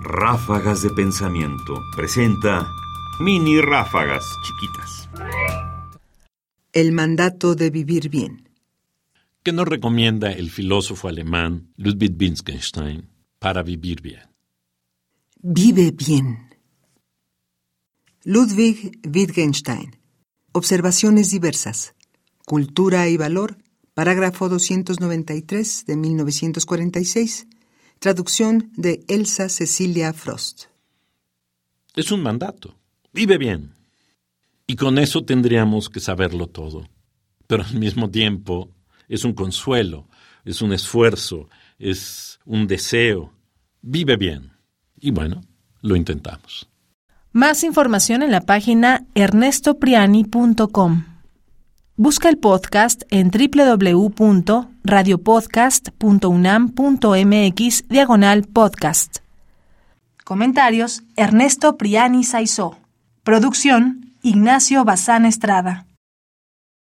Ráfagas de Pensamiento presenta mini ráfagas chiquitas. El mandato de vivir bien. ¿Qué nos recomienda el filósofo alemán Ludwig Wittgenstein para vivir bien? Vive bien. Ludwig Wittgenstein. Observaciones diversas. Cultura y valor. Parágrafo 293 de 1946. Traducción de Elsa Cecilia Frost. Es un mandato. Vive bien. Y con eso tendríamos que saberlo todo. Pero al mismo tiempo es un consuelo, es un esfuerzo, es un deseo. Vive bien. Y bueno, lo intentamos. Más información en la página ernestopriani.com. Busca el podcast en www.radiopodcast.unam.mx diagonal podcast. Comentarios Ernesto Priani Saizó. Producción Ignacio Bazán Estrada.